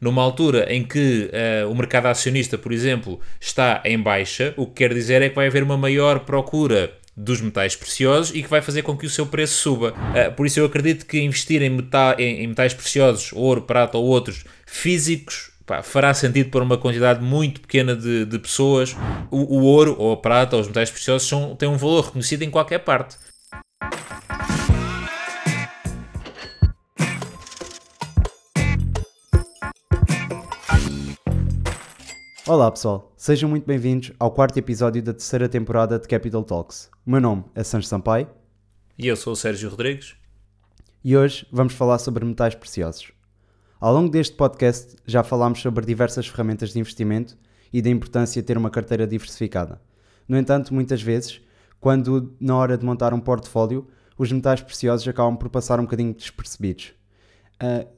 numa altura em que uh, o mercado acionista, por exemplo, está em baixa, o que quer dizer é que vai haver uma maior procura dos metais preciosos e que vai fazer com que o seu preço suba. Uh, por isso eu acredito que investir em, em, em metais preciosos, ouro, prata ou outros, físicos, pá, fará sentido para uma quantidade muito pequena de, de pessoas. O, o, ouro ou a prata ou os metais preciosos são, têm um valor reconhecido em qualquer parte. Olá pessoal, sejam muito bem-vindos ao quarto episódio da terceira temporada de Capital Talks. O meu nome é Sancho Sampaio. E eu sou o Sérgio Rodrigues. E hoje vamos falar sobre metais preciosos. Ao longo deste podcast já falámos sobre diversas ferramentas de investimento e da importância de ter uma carteira diversificada. No entanto, muitas vezes, quando na hora de montar um portfólio, os metais preciosos acabam por passar um bocadinho despercebidos. Uh,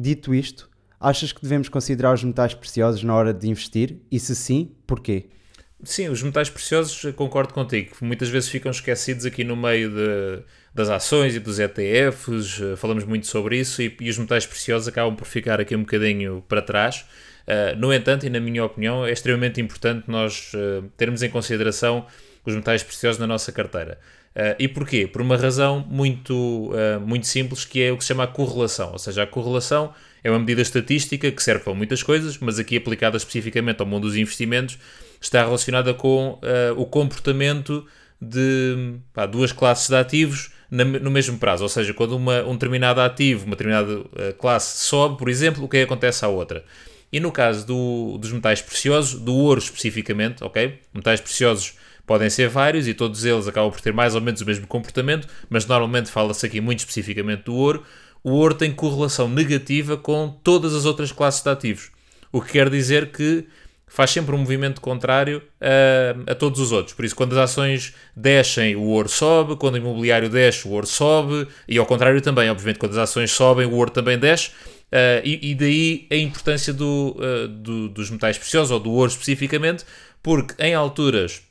dito isto, Achas que devemos considerar os metais preciosos na hora de investir? E se sim, porquê? Sim, os metais preciosos, concordo contigo, muitas vezes ficam esquecidos aqui no meio de, das ações e dos ETFs, eh, falamos muito sobre isso e, e, os metais preciosos acabam por ficar aqui um bocadinho para trás. Uh, no entanto, e na minha opinião, é extremamente importante nós uh, termos em consideração os metais preciosos na nossa carteira. Uh, e porquê? Por uma razão muito, muito simples, que é o que se chama a correlação. Ou seja, a correlação é uma medida estatística que serve para muitas coisas, mas aqui aplicada especificamente ao mundo dos investimentos, está relacionada com uh, o comportamento de pá, duas classes de ativos na, no mesmo prazo. Ou seja, quando uma, um determinado ativo, uma determinada uh, classe sobe, por exemplo, o que, é que acontece à outra? E no caso do, dos metais preciosos, do ouro especificamente, ok? Metais preciosos podem ser vários e todos eles acabam por ter mais ou menos o mesmo comportamento, mas normalmente fala-se aqui muito especificamente do ouro o ouro tem correlação negativa com todas as outras classes de ativos. O que quer dizer que faz sempre um movimento contrário a, a, todos os outros. Por isso, quando as ações descem, o ouro sobe, quando o imobiliário desce, o ouro sobe, e ao contrário também, obviamente, quando as ações sobem, o ouro também desce. Uh, e, e, daí a importância do, uh, do, dos metais preciosos, ou do ouro especificamente, porque em alturas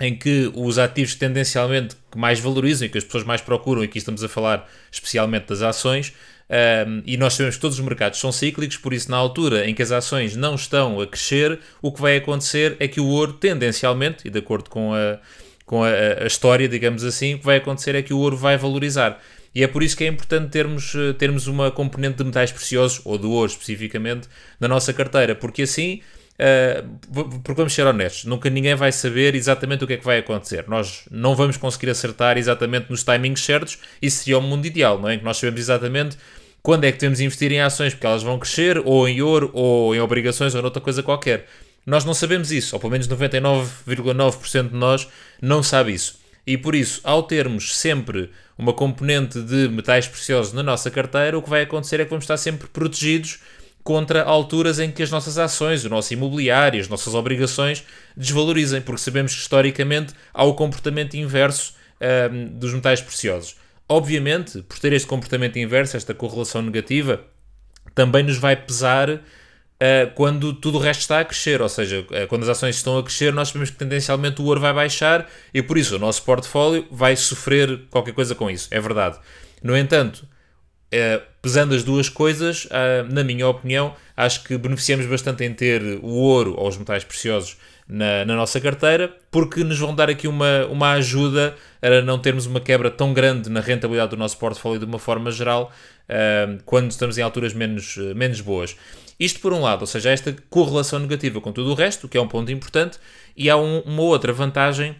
em que os ativos tendencialmente que mais valorizam e que as pessoas mais procuram, e aqui estamos a falar especialmente das ações, um, e nós sabemos que todos os mercados são cíclicos, por isso, na altura em que as ações não estão a crescer, o que vai acontecer é que o ouro, tendencialmente, e de acordo com a, com a, a história, digamos assim, o que vai acontecer é que o ouro vai valorizar. E é por isso que é importante termos, termos uma componente de metais preciosos, ou do ouro especificamente, na nossa carteira, porque assim Uh, porque vamos ser honestos, nunca ninguém vai saber exatamente o que é que vai acontecer. Nós não vamos conseguir acertar exatamente nos timings certos. Isso seria o mundo ideal, não é? Que nós sabemos exatamente quando é que devemos investir em ações porque elas vão crescer, ou em ouro, ou em obrigações, ou noutra coisa qualquer. Nós não sabemos isso, ou pelo menos 99,9% de nós não sabe isso. E por isso, ao termos sempre uma componente de metais preciosos na nossa carteira, o que vai acontecer é que vamos estar sempre protegidos contra alturas em que as nossas ações, o nosso imobiliário, as nossas obrigações desvalorizem, porque sabemos que historicamente há o comportamento inverso um, dos metais preciosos. Obviamente, por ter este comportamento inverso, esta correlação negativa, também nos vai pesar uh, quando tudo o resto está a crescer, ou seja, uh, quando as ações estão a crescer, nós sabemos que tendencialmente o ouro vai baixar e por isso o nosso portfólio vai sofrer qualquer coisa com isso, é verdade. No entanto, Uh, pesando as duas coisas, uh, na minha opinião, acho que beneficiamos bastante em ter o ouro ou os metais preciosos na, na, nossa carteira, porque nos vão dar aqui uma, uma ajuda a não termos uma quebra tão grande na rentabilidade do nosso portfólio de uma forma geral, uh, quando estamos em alturas menos, menos boas. Isto por um lado, ou seja, esta correlação negativa com tudo o resto, que é um ponto importante, e há um, uma outra vantagem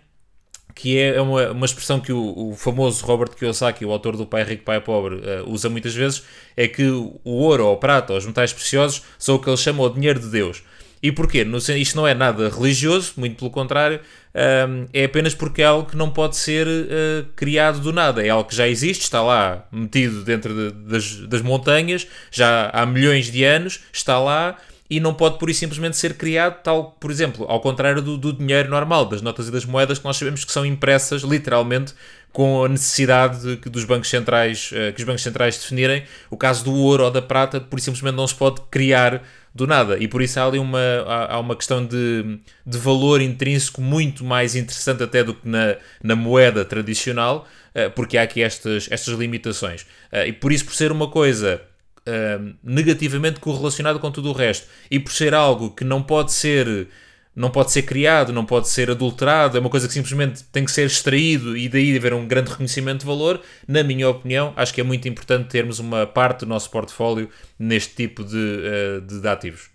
que é, é uma, uma expressão que o, o, famoso Robert Kiyosaki, o autor do Pai Rico, Pai Pobre, uh, usa muitas vezes, é que o ouro, ou prata, ou os metais preciosos são o que ele chama o dinheiro de Deus. E porquê? No, isto não é nada religioso, muito pelo contrário, um, ehm, é apenas porque é algo que não pode ser uh, criado do nada. É algo que já existe, está lá metido dentro de, das, das montanhas, já há milhões de anos, está lá e não pode por isso simplesmente ser criado tal, por exemplo, ao contrário do, do, dinheiro normal, das notas e das moedas que nós sabemos que são impressas literalmente com a necessidade de, que dos bancos centrais, uh, que os bancos centrais definirem. O caso do ouro ou da prata, por isso simplesmente não se pode criar do nada. E por isso há ali uma, há, uma questão de, de valor intrínseco muito mais interessante até do que na, na moeda tradicional, uh, porque há aqui estas, estas limitações. Uh, e por isso, por ser uma coisa uh, negativamente correlacionado com tudo o resto. E por ser algo que não pode ser não pode ser criado, não pode ser adulterado, é uma coisa que simplesmente tem que ser extraído e daí haver um grande reconhecimento de valor. Na minha opinião, acho que é muito importante termos uma parte do nosso portfólio neste tipo de, de, de ativos.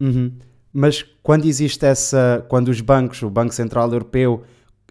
Uhum. Mas quando existe essa, quando os bancos, o Banco Central Europeu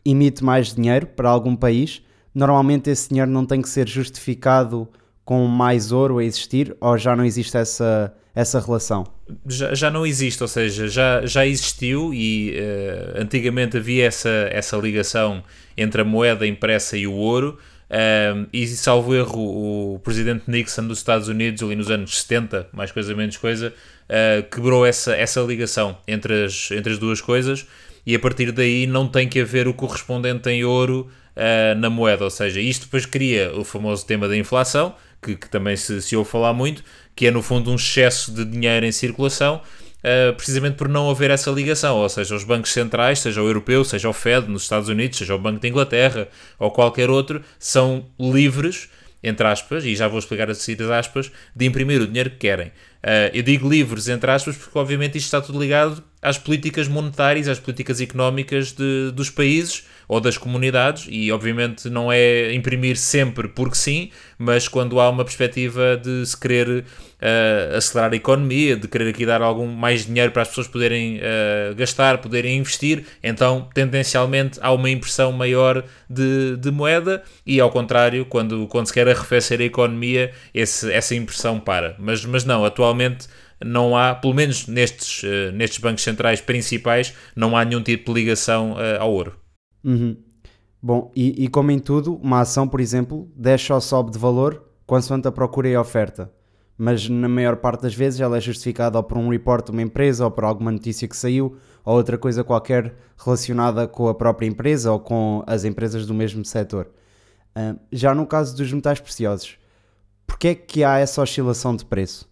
emite mais dinheiro para algum país, normalmente esse dinheiro não tem que ser justificado com mais ouro a existir ou já não existe essa, essa relação? Já, já não existe, ou seja, já, já existiu e uh, antigamente havia essa, essa ligação entre a moeda impressa e o ouro. Um, e salvo erro, o presidente Nixon dos Estados Unidos, ali nos anos 70, mais coisa menos coisa, uh, quebrou essa, essa ligação entre as, entre as duas coisas e a partir daí não tem que haver o correspondente em ouro uh, na moeda. Ou seja, isto depois cria o famoso tema da inflação, que, que também se, se ouve falar muito, que é no fundo um excesso de dinheiro em circulação, uh, precisamente por não haver essa ligação. Ou seja, os bancos centrais, seja o europeu, seja o Fed nos Estados Unidos, seja o Banco de Inglaterra ou qualquer outro, são livres entre aspas, e já vou explicar as aspas, de imprimir o dinheiro que querem. Uh, eu digo livres, entre aspas, porque obviamente isto está tudo ligado às políticas monetárias, às políticas económicas de, dos países ou das comunidades, e obviamente não é imprimir sempre porque sim, mas quando há uma perspectiva de se querer uh, acelerar a economia, de querer aqui dar algum mais dinheiro para as pessoas poderem uh, gastar, poderem investir, então tendencialmente há uma impressão maior de, de moeda e ao contrário, quando, quando se quer arrefecer a economia, esse, essa impressão para. Mas, mas não, atualmente não há, pelo menos nestes, uh, nestes bancos centrais principais, não há nenhum tipo de ligação uh, ao ouro. Uhum. Bom, e, e, como em tudo, uma ação, por exemplo, desce ou sobe de valor consoante a procura e a oferta. Mas na maior parte das vezes ela é justificada ou por um report de uma empresa ou por alguma notícia que saiu ou outra coisa qualquer relacionada com a própria empresa ou com as empresas do mesmo setor. Uh, já no caso dos metais preciosos, porquê é que há essa oscilação de preço?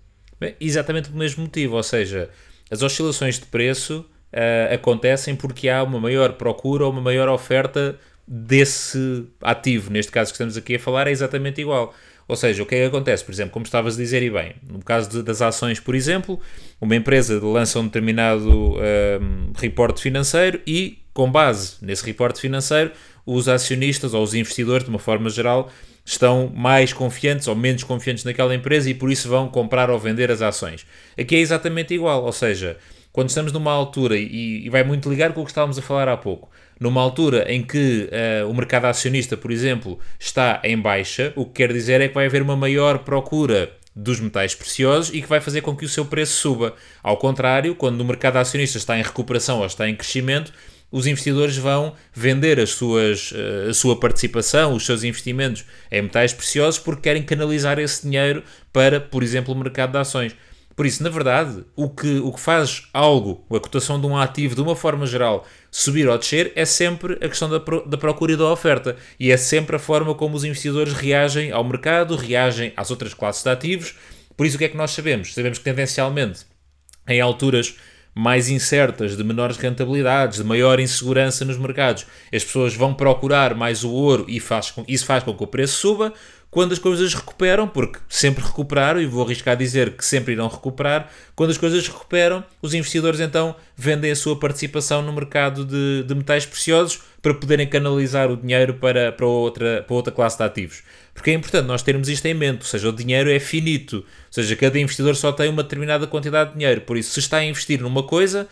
Exatamente pelo mesmo motivo, ou seja, as oscilações de preço uh, acontecem porque há uma maior procura ou uma maior oferta desse ativo. Neste caso que estamos aqui a falar é exatamente igual. Ou seja, o que é que acontece? Por exemplo, como estavas a dizer e bem, no caso de, das ações, por exemplo, uma empresa lança um determinado um, ehm, reporte financeiro e, com base nesse reporte financeiro, os acionistas ou os investidores, de uma forma geral, estão mais confiantes ou menos confiantes naquela empresa e por isso vão comprar ou vender as ações. Aqui é exatamente igual, ou seja, quando estamos numa altura, e, e vai muito ligar com o que estávamos a falar há pouco, numa altura em que uh, o mercado acionista, por exemplo, está em baixa, o que quer dizer é que vai haver uma maior procura dos metais preciosos e que vai fazer com que o seu preço suba. Ao contrário, quando o mercado acionista está em recuperação ou está em crescimento, os investidores vão vender as suas, eh, a sua participação, os seus investimentos em metais preciosos porque querem canalizar esse dinheiro para, por exemplo, o mercado de ações. Por isso, na verdade, o que, o que faz algo, a cotação de um ativo, de uma forma geral, subir ou descer, é sempre a questão da, pro, da procura e da oferta. E é sempre a forma como os investidores reagem ao mercado, reagem às outras classes de ativos. Por isso, o que é que nós sabemos? Sabemos que, tendencialmente, em alturas mais incertas, de menores rentabilidades, de maior insegurança nos mercados, as pessoas vão procurar mais o ouro e faz com, isso faz com que o preço suba quando as coisas recuperam, porque sempre recuperaram, e vou arriscar dizer que sempre irão recuperar, quando as coisas recuperam, os investidores então vendem a sua participação no mercado de, de metais preciosos para poderem canalizar o dinheiro para, para, outra, para outra classe de ativos. Porque é importante nós termos isto em mente, ou seja, o dinheiro é finito, ou seja, cada investidor só tem uma determinada quantidade de dinheiro, por isso se está a investir numa coisa,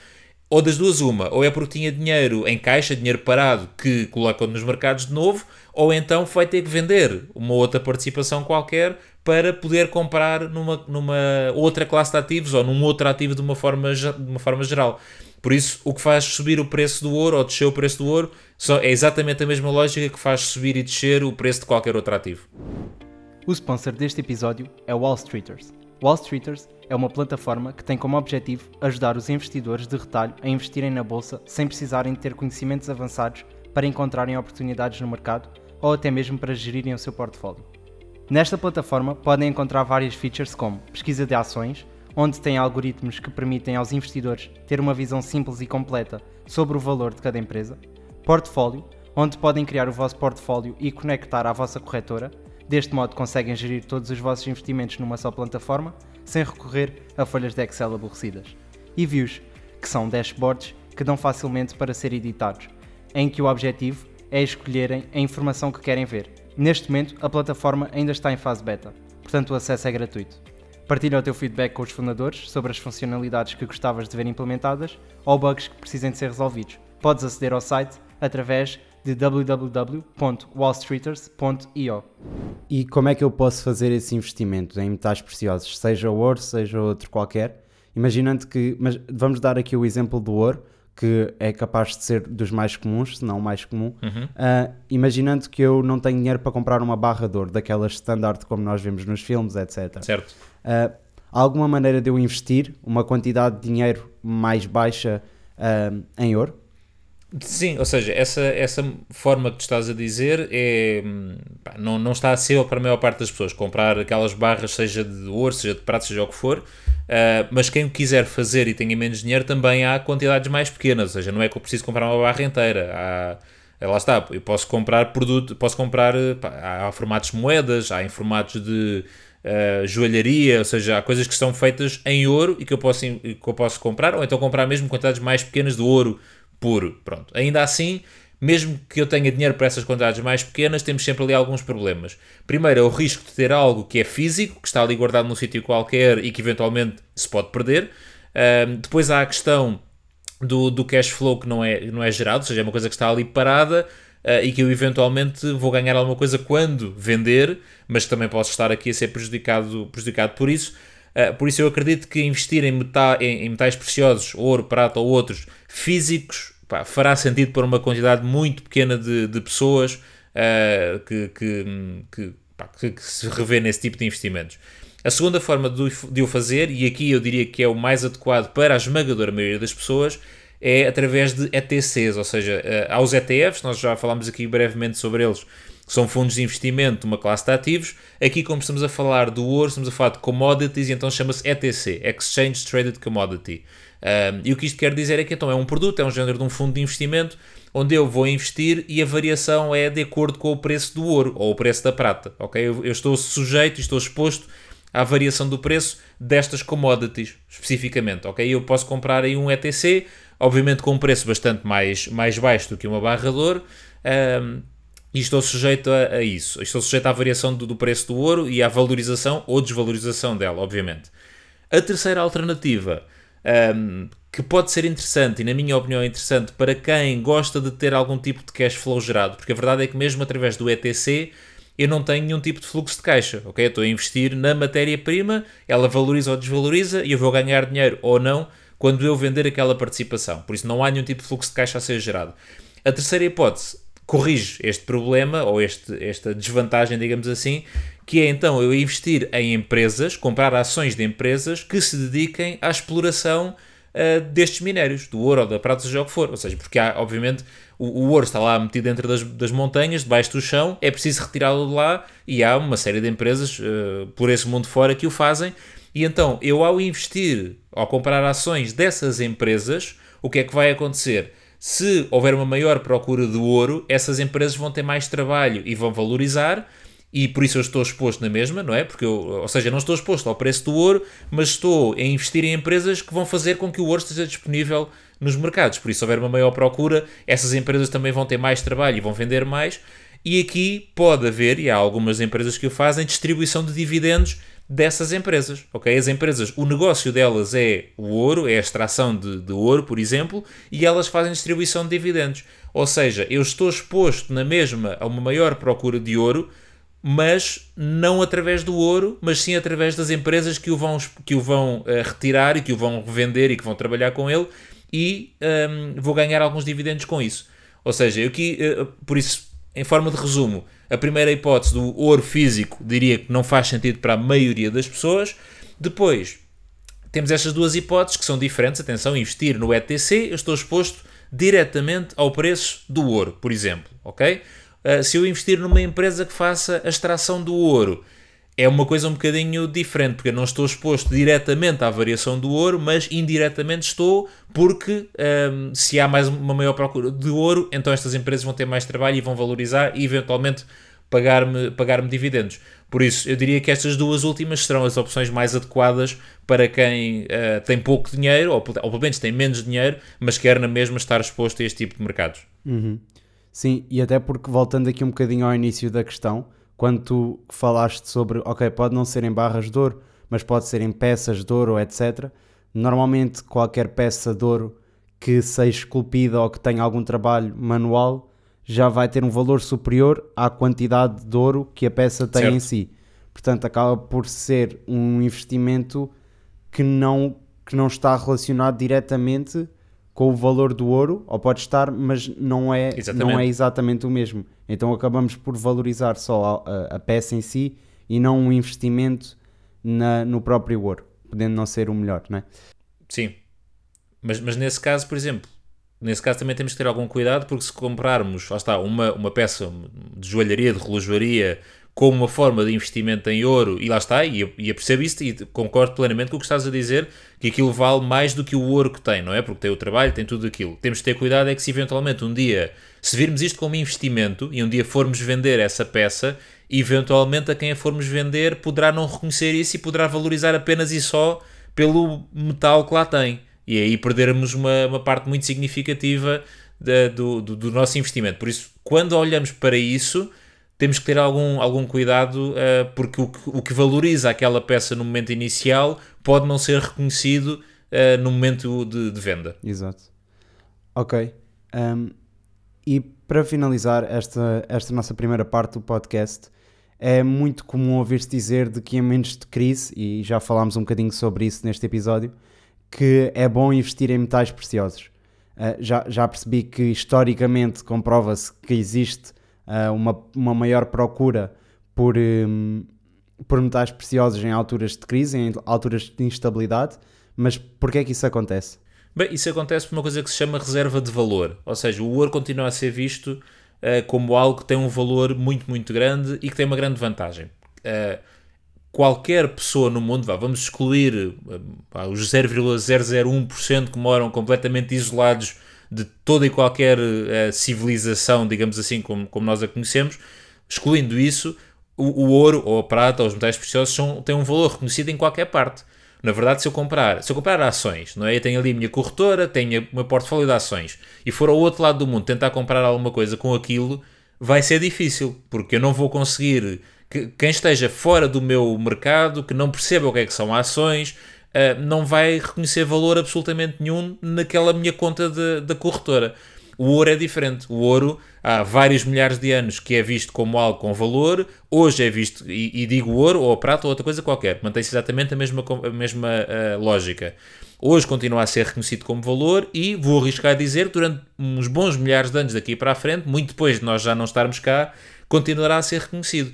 ou das duas uma, ou é porque tinha dinheiro em caixa, dinheiro parado que colocam nos mercados de novo, ou então vai ter que vender uma outra participação qualquer para poder comprar numa, numa outra classe de ativos ou num outro ativo de uma forma, de uma forma geral. Por isso, o que faz subir o preço do ouro ou descer o preço do ouro é exatamente a mesma lógica que faz subir e descer o preço de qualquer outro ativo. O sponsor deste episódio é Wall Streeters. Wall Streeters é uma plataforma que tem como objetivo ajudar os investidores de retalho a investirem na bolsa sem precisarem de ter conhecimentos avançados para encontrarem oportunidades no mercado ou até mesmo para gerirem o seu portfólio. Nesta plataforma podem encontrar várias features como pesquisa de ações, onde tem algoritmos que permitem aos investidores ter uma visão simples e completa sobre o valor de cada empresa, portfólio, onde podem criar o vosso portfólio e conectar à vossa corretora, Deste modo, conseguem gerir todos os vossos investimentos numa só plataforma, sem recorrer a folhas de Excel aborrecidas. E views, que são dashboards que dão facilmente para ser editados, em que o objetivo é escolherem a informação que querem ver. Neste momento, a plataforma ainda está em fase beta, portanto o acesso é gratuito. Partilha o teu feedback com os fundadores sobre as funcionalidades que gostavas de ver implementadas ou bugs que precisem de ser resolvidos. Podes aceder ao site através de www.wallstreeters.io. E como é que eu posso fazer esse investimento em metais preciosos, seja o ouro, seja outro qualquer? Imaginando que, mas vamos dar aqui o exemplo do ouro, que é capaz de ser dos mais comuns, se não o mais comum. Uhum. Uh, imaginando que eu não tenho dinheiro para comprar uma barra de ouro, daquelas standard como nós vemos nos filmes, etc. Certo. Uh, há alguma maneira de eu investir uma quantidade de dinheiro mais baixa uh, em ouro? Sim, ou seja, essa, essa forma que tu estás a dizer é, pá, não, não está acessível para a maior parte das pessoas. Comprar aquelas barras, seja de ouro, seja de prata, seja o que for, uh, mas quem quiser fazer e tenha menos dinheiro, também há quantidades mais pequenas. Ou seja, não é que eu preciso comprar uma barra inteira. Há, eh, lá está, eu posso comprar produto, posso comprar, pá, há formatos de moedas, há em formatos de uh, joalharia, ou seja, há coisas que são feitas em ouro e que eu, posso, que eu posso comprar, ou então comprar mesmo quantidades mais pequenas de ouro puro. Pronto. Ainda assim, mesmo que eu tenha dinheiro para essas quantidades mais pequenas, temos sempre ali alguns problemas. Primeiro é o risco de ter algo que é físico, que está ali guardado num sítio qualquer e que eventualmente se pode perder. Uh, depois há a questão do, do cash flow que não é, não é gerado, ou seja, é uma coisa que está ali parada uh, e que eu eventualmente vou ganhar alguma coisa quando vender, mas também posso estar aqui a ser prejudicado, prejudicado por isso. Uh, por isso eu acredito que investir em, meta, em, em metais preciosos, ouro, prata ou outros, físicos, pá, fará sentido para uma quantidade muito pequena de, de pessoas uh, que, que, que, pá, que, se revê nesse tipo de investimentos. A segunda forma de, de o fazer, e aqui eu diria que é o mais adequado para a esmagadora maioria das pessoas, é através de ETCs, ou seja, uh, há os ETFs, nós já falámos aqui brevemente sobre eles, são fundos de investimento, uma classe de ativos. Aqui, como estamos a falar do ouro, estamos a falar de commodities, e então chama-se ETC, Exchange Traded Commodity. E o que isto quer dizer é que então é um produto, é um género de um fundo de investimento onde eu vou investir e a variação é de acordo com o preço do ouro ou o preço da prata. ok? Eu, eu estou sujeito, estou exposto à variação do preço destas commodities especificamente. ok? Eu posso comprar aí um ETC, obviamente com um preço bastante mais, mais baixo do que uma barra de ouro. E estou sujeito a, a, isso. Estou sujeito à variação do, do preço do ouro e à valorização ou desvalorização dela, obviamente. A terceira alternativa um, que pode ser interessante, e na minha opinião é interessante, para quem gosta de ter algum tipo de cash flow gerado, porque a verdade é que mesmo através do ETC eu não tenho nenhum tipo de fluxo de caixa, ok? estou a investir na matéria-prima, ela valoriza ou desvaloriza e eu vou ganhar dinheiro ou não quando eu vender aquela participação. Por isso não há nenhum tipo de fluxo de caixa a ser gerado. A terceira hipótese corrige este problema ou este, esta desvantagem, digamos assim, que é então eu investir em empresas, comprar ações de empresas que se dediquem à exploração uh, destes minérios, do ouro ou da prata, seja o que for. Ou seja, porque há, obviamente, o, o ouro está lá metido dentro das, das, montanhas, debaixo do chão, é preciso retirá-lo de lá e há uma série de empresas uh, por esse mundo fora que o fazem. E então, eu ao investir, ao comprar ações dessas empresas, o que é que vai acontecer? Se houver uma maior procura de ouro, essas empresas vão ter mais trabalho e vão valorizar, e por isso eu estou exposto na mesma, não é? Porque eu, ou seja, não estou exposto ao preço do ouro, mas estou a investir em empresas que vão fazer com que o ouro esteja disponível nos mercados. Por isso, se houver uma maior procura, essas empresas também vão ter mais trabalho e vão vender mais. E aqui pode haver, e há algumas empresas que o fazem, distribuição de dividendos dessas empresas, ok? As empresas, o negócio delas é o ouro, é a extração de, de ouro, por exemplo, e elas fazem distribuição de dividendos. Ou seja, eu estou exposto na mesma a uma maior procura de ouro, mas não através do ouro, mas sim através das empresas que o vão, que o vão uh, retirar e que o vão revender e que vão trabalhar com ele e um, ehm, vou ganhar alguns dividendos com isso. Ou seja, eu aqui, uh, por isso, em forma de resumo, a primeira hipótese do ouro físico diria que não faz sentido para a maioria das pessoas. Depois, temos estas duas hipóteses que são diferentes. Atenção, investir no ETC, eu estou exposto diretamente ao preço do ouro, por exemplo, ok? Uh, se eu investir numa empresa que faça a extração do ouro, é uma coisa um bocadinho diferente, porque eu não estou exposto diretamente à variação do ouro, mas indiretamente estou, porque um, ah, se há mais uma maior procura de ouro, então estas empresas vão ter mais trabalho e vão valorizar e eventualmente pagar-me pagar dividendos. Por isso, eu diria que estas duas últimas serão as opções mais adequadas para quem uh, tem pouco dinheiro, ou, ou pelo menos tem menos dinheiro, mas quer na mesma estar exposto a este tipo de mercados. Uhum. Sim, e até porque, voltando aqui um bocadinho ao início da questão, quando tu falaste sobre, ok, pode não ser em barras de ouro, mas pode ser em peças de ouro, etc. Normalmente, qualquer peça de ouro que seja esculpida ou que tenha algum trabalho manual já vai ter um valor superior à quantidade de ouro que a peça tem certo. em si. Portanto, acaba por ser um investimento que não, que não está relacionado diretamente com o valor do ouro, ou pode estar, mas não é, não é exatamente o mesmo. Então acabamos por valorizar só a, a peça em si e não um investimento na, no próprio ouro, podendo não ser o melhor, não é? Sim, mas, mas nesse caso, por exemplo, nesse caso também temos que ter algum cuidado, porque se comprarmos, lá está, uma, uma peça de joalharia, de relojoaria, como uma forma de investimento em ouro, e lá está, e e eu percebo isso e concordo plenamente com o que estás a dizer, que aquilo vale mais do que o ouro que tem, não é? Porque tem o trabalho, tem tudo aquilo. Temos de ter cuidado é que se eventualmente um dia, se virmos isto como investimento, e um dia formos vender essa peça, eventualmente a quem a formos vender poderá não reconhecer isso e poderá valorizar apenas e só pelo metal que lá tem e aí perdermos uma, uma parte muito significativa do, do, do, nosso investimento. Por isso, quando olhamos para isso, temos que ter algum, algum cuidado, uh, porque o que, o que valoriza aquela peça no momento inicial pode não ser reconhecido uh, no momento de, de, venda. Exato. Ok. Um, e para finalizar esta, esta nossa primeira parte do podcast, é muito comum ouvir-se dizer de que em momentos de crise, e já falámos um bocadinho sobre isso neste episódio, que é bom investir em metais preciosos. Uh, já, já percebi que historicamente comprova-se que existe uh, uma, uma maior procura por, um, por metais preciosos em alturas de crise, em alturas de instabilidade, mas porquê é que isso acontece? Bem, isso acontece por uma coisa que se chama reserva de valor, ou seja, o ouro continua a ser visto uh, como algo que tem um valor muito, muito grande e que tem uma grande vantagem. Uh, qualquer pessoa no mundo, vá, vamos excluir vá, os 0,001% que moram completamente isolados de toda e qualquer uh, civilização, digamos assim, como, como nós a conhecemos, excluindo isso, o, o, ouro ou a prata ou os metais preciosos são, têm um valor reconhecido em qualquer parte. Na verdade, se eu comprar, se eu comprar ações, não é? Eu tenho ali a minha corretora, tenho o meu portfólio de ações e for ao outro lado do mundo tentar comprar alguma coisa com aquilo, vai ser difícil, porque eu não vou conseguir que quem esteja fora do meu mercado, que não perceba o que é que são ações, uh, não vai reconhecer valor absolutamente nenhum naquela minha conta da corretora. O ouro é diferente. O ouro há vários milhares de anos que é visto como algo com valor, hoje é visto, e, e digo ouro ou prata ou outra coisa qualquer, mantém-se exatamente a mesma, a mesma uh, lógica. Hoje continua a ser reconhecido como valor e vou arriscar a dizer, durante uns bons milhares de anos daqui para a frente, muito depois de nós já não estarmos cá, continuará a ser reconhecido.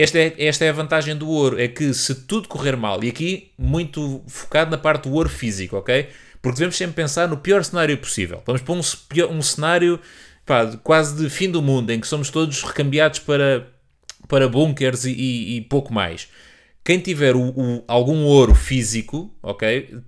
Esta é, esta é a vantagem do ouro, é que se tudo correr mal, e aqui muito focado na parte do ouro físico, ok? Porque devemos sempre pensar no pior cenário possível. Vamos para um, um cenário pá, quase de fim do mundo, em que somos todos recambiados para, para bunkers e, e, e pouco mais. Quem tiver o, o, algum ouro físico, ok?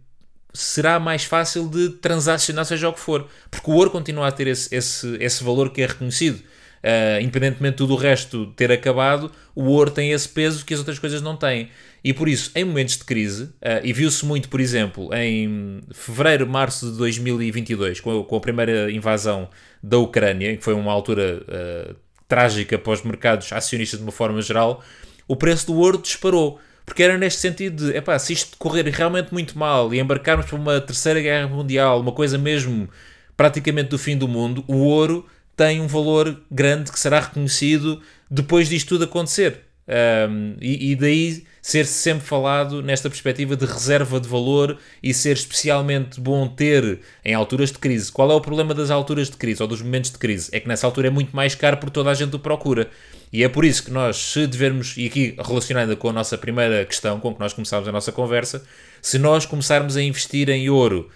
Será mais fácil de transacionar, seja o que for. Porque o ouro continua a ter esse, esse, esse valor que é reconhecido. Uh, independentemente de tudo o resto ter acabado, o ouro tem esse peso que as outras coisas não têm. E por isso, em momentos de crise, uh, e viu-se muito, por exemplo, em fevereiro, março de 2022, com a, com a primeira invasão da Ucrânia, que foi uma altura uh, trágica para os mercados acionistas de uma forma geral, o preço do ouro disparou. Porque era neste sentido de, epá, se isto correr realmente muito mal e embarcarmos para uma terceira guerra mundial, uma coisa mesmo praticamente do fim do mundo, o ouro tem um valor grande que será reconhecido depois disto tudo acontecer. Um, e, e, daí ser sempre falado nesta perspectiva de reserva de valor e ser especialmente bom ter em alturas de crise. Qual é o problema das alturas de crise ou dos momentos de crise? É que nessa altura é muito mais caro porque toda a gente o procura. E é por isso que nós, se devemos, e aqui relacionando com a nossa primeira questão, com que nós começámos a nossa conversa, se nós começarmos a investir em ouro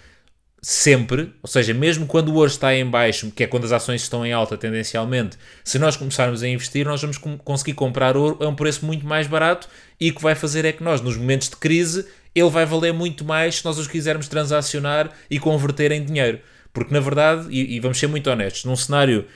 sempre, ou seja, mesmo quando o ouro está em baixo, que é quando as ações estão em alta tendencialmente, se nós começarmos a investir, nós vamos conseguir comprar ouro a um preço muito mais barato e o que vai fazer é que nós, nos momentos de crise, ele vai valer muito mais se nós os quisermos transacionar e converter em dinheiro. Porque na verdade, e, e vamos ser muito honestos, num cenário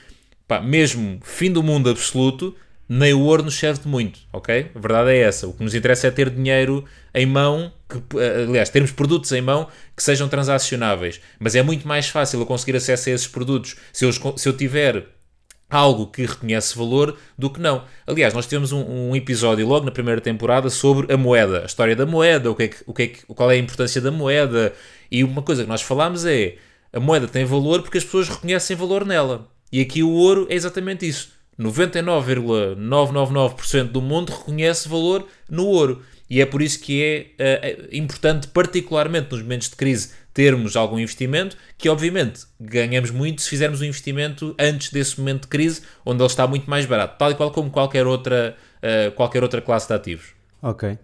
pá, mesmo fim do mundo absoluto, nem o ouro nos serve de muito, ok? A verdade é essa. O que nos interessa é ter dinheiro em mão, que, eh, aliás, termos produtos em mão que sejam transacionáveis. Mas é muito mais fácil eu conseguir acesso a esses produtos se eu, se eu tiver algo que reconhece valor do que não. Aliás, nós tivemos um, um, episódio logo na primeira temporada sobre a moeda, a história da moeda, o que é que, o que é que, qual é a importância da moeda. E uma coisa que nós falámos é a moeda tem valor porque as pessoas reconhecem valor nela. E aqui o ouro é exatamente isso. 99,999% do mundo reconhece valor no ouro. E é por isso que é uh, importante, particularmente nos momentos de crise, termos algum investimento, que obviamente ganhamos muito se fizermos um investimento antes desse momento de crise, onde ele está muito mais barato, tal e qual como qualquer outra, uh, qualquer outra classe de ativos. Ok.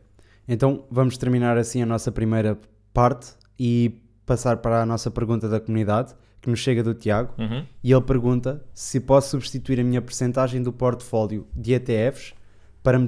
Então vamos terminar assim a nossa primeira parte e passar para a nossa pergunta da comunidade, que nos chega do Tiago, uhum. e ele pergunta se posso substituir a minha percentagem do portfólio de ETFs para,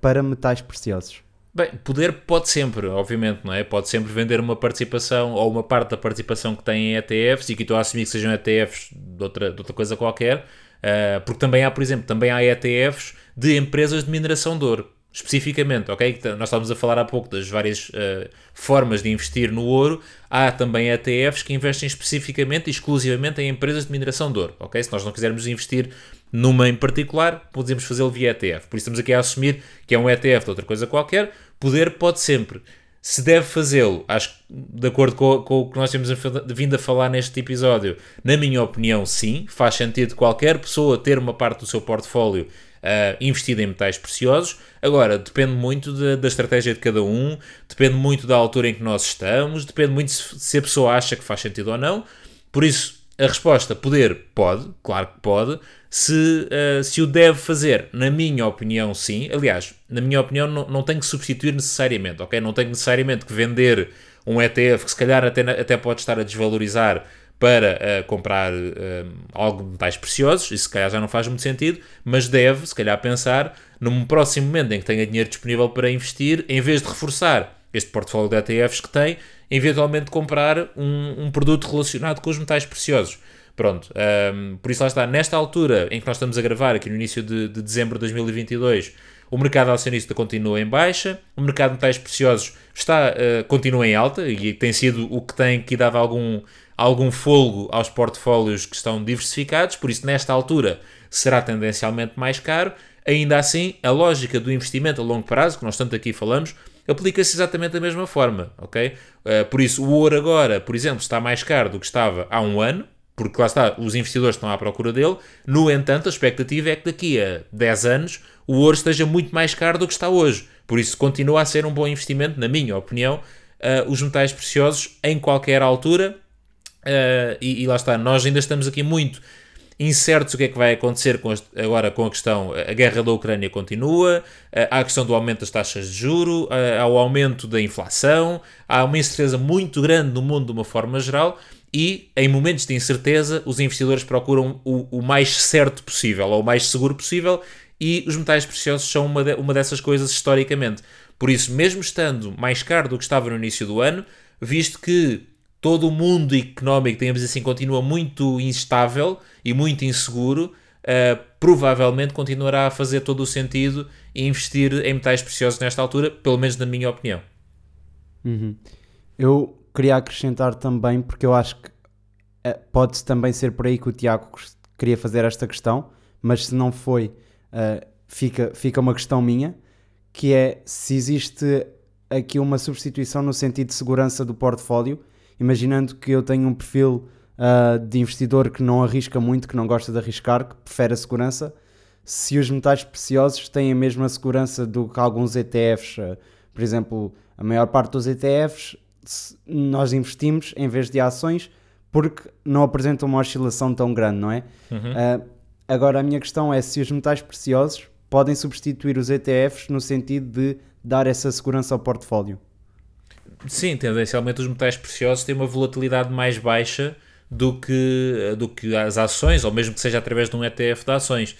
para metais preciosos. Bem, poder pode sempre, obviamente, não é? Pode sempre vender uma participação ou uma parte da participação que tem em ETFs e que estou a assumir que sejam ETFs de outra, de outra coisa qualquer, uh, porque também há, por exemplo, também há ETFs de empresas de mineração de ouro especificamente, ok? Nós estávamos a falar há pouco das várias uh, formas de investir no ouro. Há também ETFs que investem especificamente e exclusivamente em empresas de mineração de ouro, ok? Se nós não quisermos investir numa em particular, podemos fazê-lo via ETF. Por isso estamos aqui a assumir que é um ETF de outra coisa qualquer. Poder pode sempre. Se deve fazê-lo, acho que de acordo com, com, o que nós temos vindo a falar neste episódio, na minha opinião, sim, faz sentido qualquer pessoa ter uma parte do seu portfólio uh, investida em metais preciosos. Agora, depende muito de, da estratégia de cada um, depende muito da altura em que nós estamos, depende muito se, se a pessoa acha que faz sentido ou não. Por isso, a resposta poder pode, claro que pode. Se, uh, se o deve fazer, na minha opinião, sim. Aliás, na minha opinião, não, não tem que substituir necessariamente, ok? Não tem necessariamente que vender um ETF que se calhar até, até pode estar a desvalorizar para uh, comprar uh, algo de metais preciosos, isso se calhar já não faz muito sentido, mas deve, se calhar, pensar num próximo momento em que tenha dinheiro disponível para investir, em vez de reforçar este portfólio de ETFs que tem, eventualmente comprar um, um produto relacionado com os metais preciosos. Pronto, um, ehm, por isso lá está, nesta altura em que nós estamos a gravar, aqui no início de, de dezembro de 2022, o mercado acionista continua em baixa, o mercado de metais preciosos está, uh, continua em alta e tem sido o que tem que dado algum algum folgo aos portfólios que estão diversificados, por isso, nesta altura, será tendencialmente mais caro. Ainda assim, a lógica do investimento a longo prazo, que nós tanto aqui falamos, aplica-se exatamente da mesma forma, ok? Uh, por isso, o ouro agora, por exemplo, está mais caro do que estava há um ano, porque lá está, os investidores estão à procura dele. No entanto, a expectativa é que daqui a 10 anos o ouro esteja muito mais caro do que está hoje. Por isso, continua a ser um bom investimento, na minha opinião, uh, os metais preciosos em qualquer altura Uh, e, e, lá está, nós ainda estamos aqui muito incertos o que é que vai acontecer com este, agora com a questão, a guerra da Ucrânia continua, uh, há a questão do aumento das taxas de juro, uh, há o aumento da inflação, há uma incerteza muito grande no mundo de uma forma geral e em momentos de incerteza os investidores procuram o, o mais certo possível ou o mais seguro possível e os metais preciosos são uma, de, uma dessas coisas historicamente. Por isso, mesmo estando mais caro do que estava no início do ano, visto que todo o mundo económico, digamos assim, continua muito instável e muito inseguro, uh, provavelmente continuará a fazer todo o sentido investir em metais preciosos nesta altura, pelo menos na minha opinião. Uhum. Eu queria acrescentar também, porque eu acho que uh, pode também ser por aí que o Tiago queria fazer esta questão, mas se não foi, uh, fica, fica uma questão minha, que é se existe aqui uma substituição no sentido de segurança do portfólio imaginando que eu tenho um perfil uh, de investidor que não arrisca muito, que não gosta de arriscar, que prefere a segurança, se os metais preciosos têm a mesma segurança do que alguns ETFs, uh, ah, por exemplo, a maior parte dos ETFs nós investimos em vez de ações porque não apresentam uma oscilação tão grande, não é? Uhum. Uh, agora a minha questão é se os metais preciosos podem substituir os ETFs no sentido de dar essa segurança ao portfólio. Sim, tendencialmente os metais preciosos têm uma volatilidade mais baixa do que, do que as ações, ou mesmo que seja através de um ETF de ações.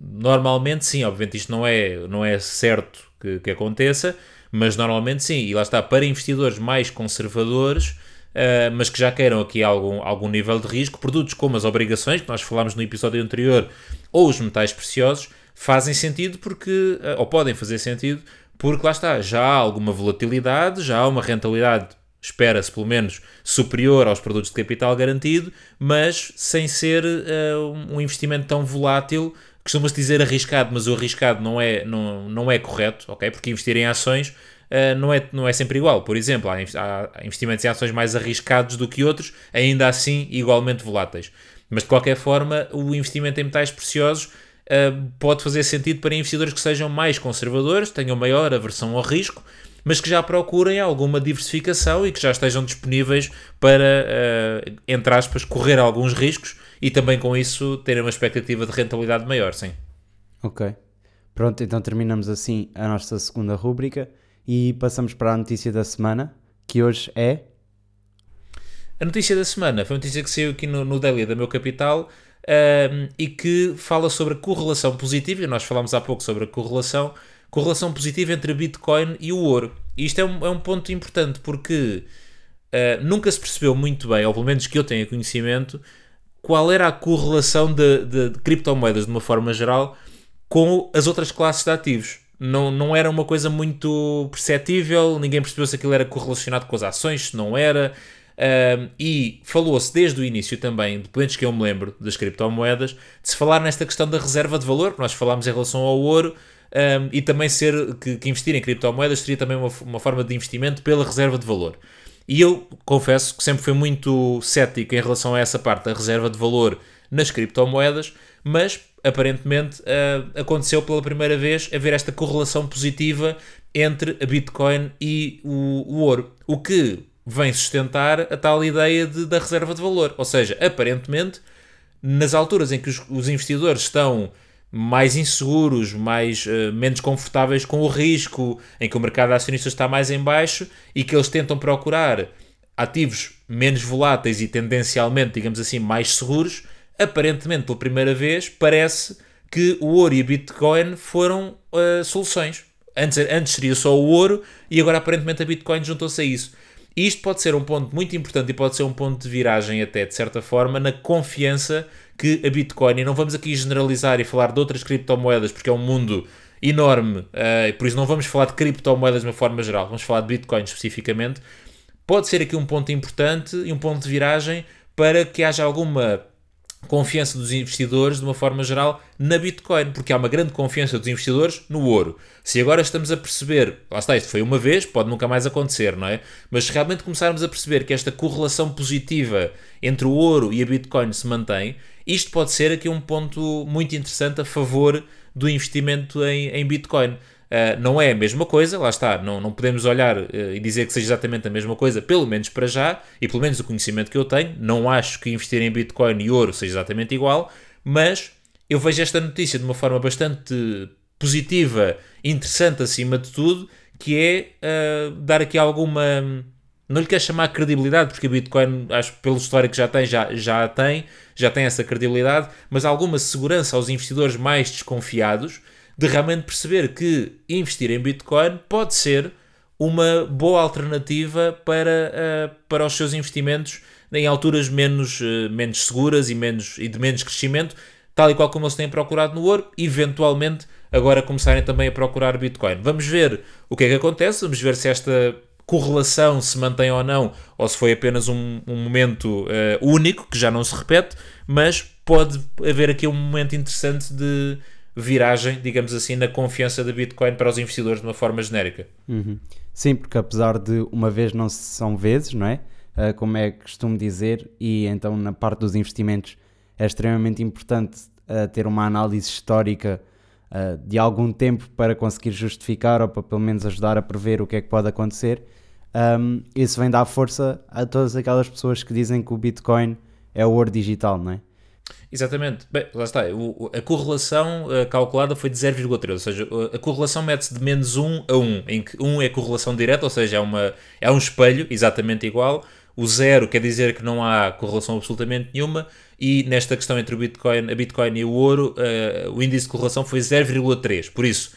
Normalmente sim, obviamente isto não é, não é certo que, que aconteça, mas normalmente sim, e lá está, para investidores mais conservadores, uh, mas que já queiram aqui algum, algum nível de risco, produtos como as obrigações, que nós falámos no episódio anterior, ou os metais preciosos, fazem sentido porque, ou podem fazer sentido, porque lá está, já há alguma volatilidade, já há uma rentabilidade, espera-se pelo menos, superior aos produtos de capital garantido, mas sem ser uh, um investimento tão volátil. Costuma-se dizer arriscado, mas o arriscado não é, não, não é correto, ok? Porque investir em ações uh, não, é, não é sempre igual. Por exemplo, há, há investimentos em ações mais arriscados do que outros, ainda assim igualmente voláteis. Mas de qualquer forma, o investimento em metais preciosos uh, pode fazer sentido para investidores que sejam mais conservadores, tenham maior aversão ao risco, mas que já procurem alguma diversificação e que já estejam disponíveis para, uh, entre aspas, correr alguns riscos e também com isso terem uma expectativa de rentabilidade maior, sim. Ok. Pronto, então terminamos assim a nossa segunda rúbrica e passamos para a notícia da semana, que hoje é. A notícia da semana foi uma notícia que saiu aqui no, no Daily da Meu Capital um, e que fala sobre a correlação positiva, e nós falámos há pouco sobre a correlação, correlação positiva entre Bitcoin e o ouro. E isto é um, é um ponto importante porque uh, nunca se percebeu muito bem, ou pelo menos que eu tenha conhecimento, qual era a correlação de, de, de criptomoedas de uma forma geral com as outras classes de ativos. Não, não era uma coisa muito perceptível, ninguém percebeu se aquilo era correlacionado com as ações, se não era. Um, e falou-se desde o início também, pelo que eu me lembro das criptomoedas, de se falar nesta questão da reserva de valor, que nós falámos em relação ao ouro, um, e também ser que, que, investir em criptomoedas seria também uma, uma forma de investimento pela reserva de valor. E eu confesso que sempre fui muito cético em relação a essa parte da reserva de valor nas criptomoedas, mas aparentemente uh, aconteceu pela primeira vez haver esta correlação positiva entre a Bitcoin e o, o ouro. O que vem sustentar a tal ideia de, da reserva de valor. Ou seja, aparentemente, nas alturas em que os, os investidores estão mais inseguros, mais, uh, menos confortáveis com o risco, em que o mercado de acionistas está mais em baixo e que eles tentam procurar ativos menos voláteis e tendencialmente, digamos assim, mais seguros, aparentemente pela primeira vez parece que o ouro e a Bitcoin foram uh, soluções. Antes, antes seria só o ouro e agora aparentemente a Bitcoin juntou-se a isso. E isto pode ser um ponto muito importante e pode ser um ponto de viragem, até de certa forma, na confiança que a Bitcoin, e não vamos aqui generalizar e falar de outras criptomoedas, porque é um mundo enorme, uh, por isso não vamos falar de criptomoedas de uma forma geral, vamos falar de Bitcoin especificamente. Pode ser aqui um ponto importante e um ponto de viragem para que haja alguma confiança dos investidores, de uma forma geral, na Bitcoin, porque há uma grande confiança dos investidores no ouro. Se agora estamos a perceber, lá está, isto foi uma vez, pode nunca mais acontecer, não é? Mas se realmente começarmos a perceber que esta correlação positiva entre o ouro e a Bitcoin se mantém, isto pode ser aqui um ponto muito interessante a favor do investimento em, em Bitcoin. Uh, não é a mesma coisa, lá está, não, não podemos olhar uh, e dizer que seja exatamente a mesma coisa, pelo menos para já, e pelo menos o conhecimento que eu tenho, não acho que investir em Bitcoin e ouro seja exatamente igual, mas eu vejo esta notícia de uma forma bastante positiva, interessante acima de tudo, que é uh, dar aqui alguma. Não lhe quero chamar credibilidade, porque a Bitcoin, acho pelo histórico que já tem, já, já tem, já tem essa credibilidade, mas alguma segurança aos investidores mais desconfiados de realmente perceber que investir em Bitcoin pode ser uma boa alternativa para, uh, para os seus investimentos em alturas menos, uh, menos seguras e, menos, e de menos crescimento, tal e qual como eles têm procurado no ouro, eventualmente agora começarem também a procurar Bitcoin. Vamos ver o que é que acontece, vamos ver se esta correlação se mantém ou não, ou se foi apenas um, um momento uh, único, que já não se repete, mas pode haver aqui um momento interessante de viragem, digamos assim, na confiança da Bitcoin para os investidores de uma forma genérica. Uhum. Sim, porque apesar de uma vez não são vezes, não é? Uh, como é que costumo dizer, e então na parte dos investimentos é extremamente importante uh, ter uma análise histórica uh, de algum tempo para conseguir justificar ou para pelo menos ajudar a prever o que é que pode acontecer. Um, isso vem dar força a todas aquelas pessoas que dizem que o Bitcoin é o ouro digital, não é? Exatamente. Bem, lá está. O, a correlação uh, calculada foi de 0,3, ou seja, a correlação mete-se de menos 1 a 1, em que 1 é correlação direta, ou seja, é, uma, é um espelho exatamente igual. O 0 quer dizer que não há correlação absolutamente nenhuma, e nesta questão entre o Bitcoin, a Bitcoin e o ouro, uh, o índice de correlação foi 0,3. Por isso,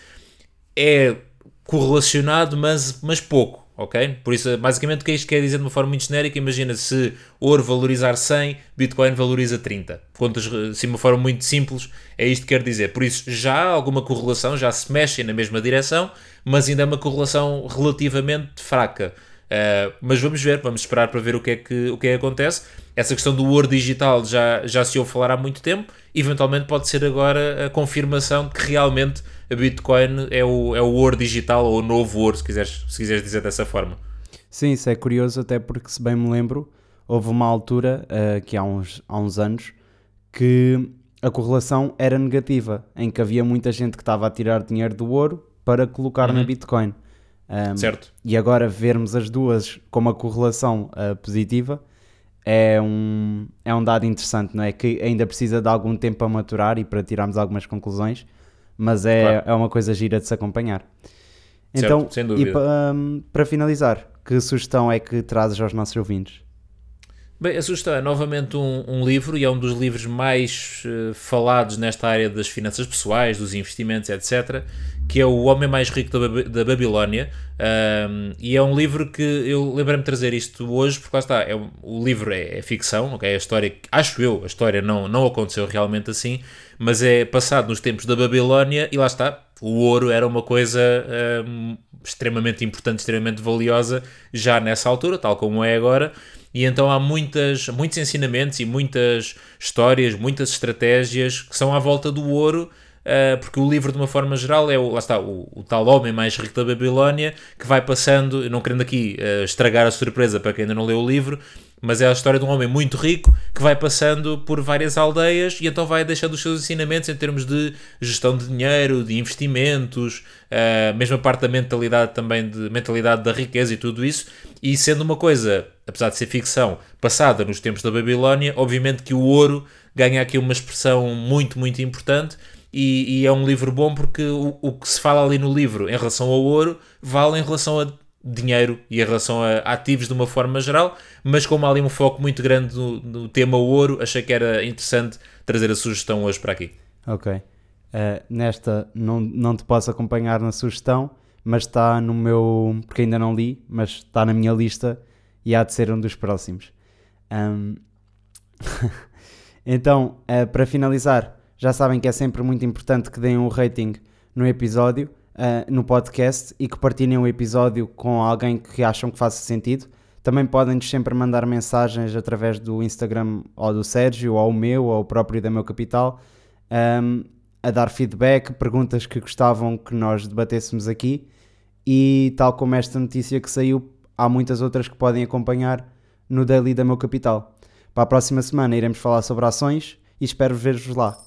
é correlacionado, mas, mas pouco. Ok? Por isso, basicamente, o que isto quer dizer de uma forma muito genérica? Imagina se ouro valorizar 100, Bitcoin valoriza 30. Contas, assim, uma forma muito simples, é isto que quer dizer. Por isso, já há alguma correlação, já se mexem na mesma direção, mas ainda é uma correlação relativamente fraca. Uh, mas vamos ver, vamos esperar para ver o que, é que, o que é que acontece. Essa questão do ouro digital já, já se ouve falar há muito tempo, eventualmente pode ser agora a confirmação de que realmente a Bitcoin é o, é o ouro digital ou o novo ouro, se quiseres, se quiseres dizer dessa forma. Sim, isso é curioso, até porque, se bem me lembro, houve uma altura, uh, que há uns, há uns anos, que a correlação era negativa, em que havia muita gente que estava a tirar dinheiro do ouro para colocar uhum. na Bitcoin. Um, certo. E agora vermos as duas com uma correlação uh, positiva é um, é um dado interessante, não é? Que ainda precisa de algum tempo para maturar e para tirarmos algumas conclusões, mas é, claro. é uma coisa gira de se acompanhar. Então, certo, e para, um, para finalizar, que sugestão é que trazes aos nossos ouvintes? Bem, a sugestão é novamente um, um, livro e é um dos livros mais uh, falados nesta área das finanças pessoais, dos investimentos, etc. Que é O Homem Mais Rico da, da Babilónia. Um, e é um livro que eu lembrei-me de trazer isto hoje, porque lá está, é, o livro é, é, ficção, okay? a história, acho eu, a história não, não aconteceu realmente assim, mas é passado nos tempos da Babilónia e lá está, o ouro era uma coisa um, extremamente importante, extremamente valiosa já nessa altura, tal como é agora. E então há muitas, muitos ensinamentos e muitas histórias, muitas estratégias que são à volta do ouro, uh, porque o livro, de uma forma geral, é o, lá está, o, o, tal homem mais rico da Babilónia que vai passando, não querendo aqui uh, estragar a surpresa para quem ainda não leu o livro, mas é a história de um homem muito rico que vai passando por várias aldeias e então vai deixando os seus ensinamentos em termos de gestão de dinheiro, de investimentos, a uh, mesma parte da mentalidade também de mentalidade da riqueza e tudo isso. E sendo uma coisa, apesar de ser ficção, passada nos tempos da Babilónia, obviamente que o ouro ganha aqui uma expressão muito, muito importante. E, e é um livro bom porque o, o que se fala ali no livro em relação ao ouro vale em relação a dinheiro e em relação a ativos de uma forma geral, mas como há ali um foco muito grande no, no tema ouro, achei que era interessante trazer a sugestão hoje para aqui. Ok. Uh, nesta não, não te posso acompanhar na sugestão, mas está no meu. porque ainda não li, mas está na minha lista e há de ser um dos próximos. Um... então, uh, para finalizar, já sabem que é sempre muito importante que deem um rating no episódio uh, no podcast e que partilhem o episódio com alguém que acham que faça sentido. Também podem-nos sempre mandar mensagens através do Instagram ou do Sérgio, ou ao meu, ou ao próprio da Meu Capital, um, a dar feedback, perguntas que gostavam que nós debatêssemos aqui. E tal como esta notícia que saiu, há muitas outras que podem acompanhar no Daily da Meu Capital. Para a próxima semana iremos falar sobre ações e espero ver-vos lá.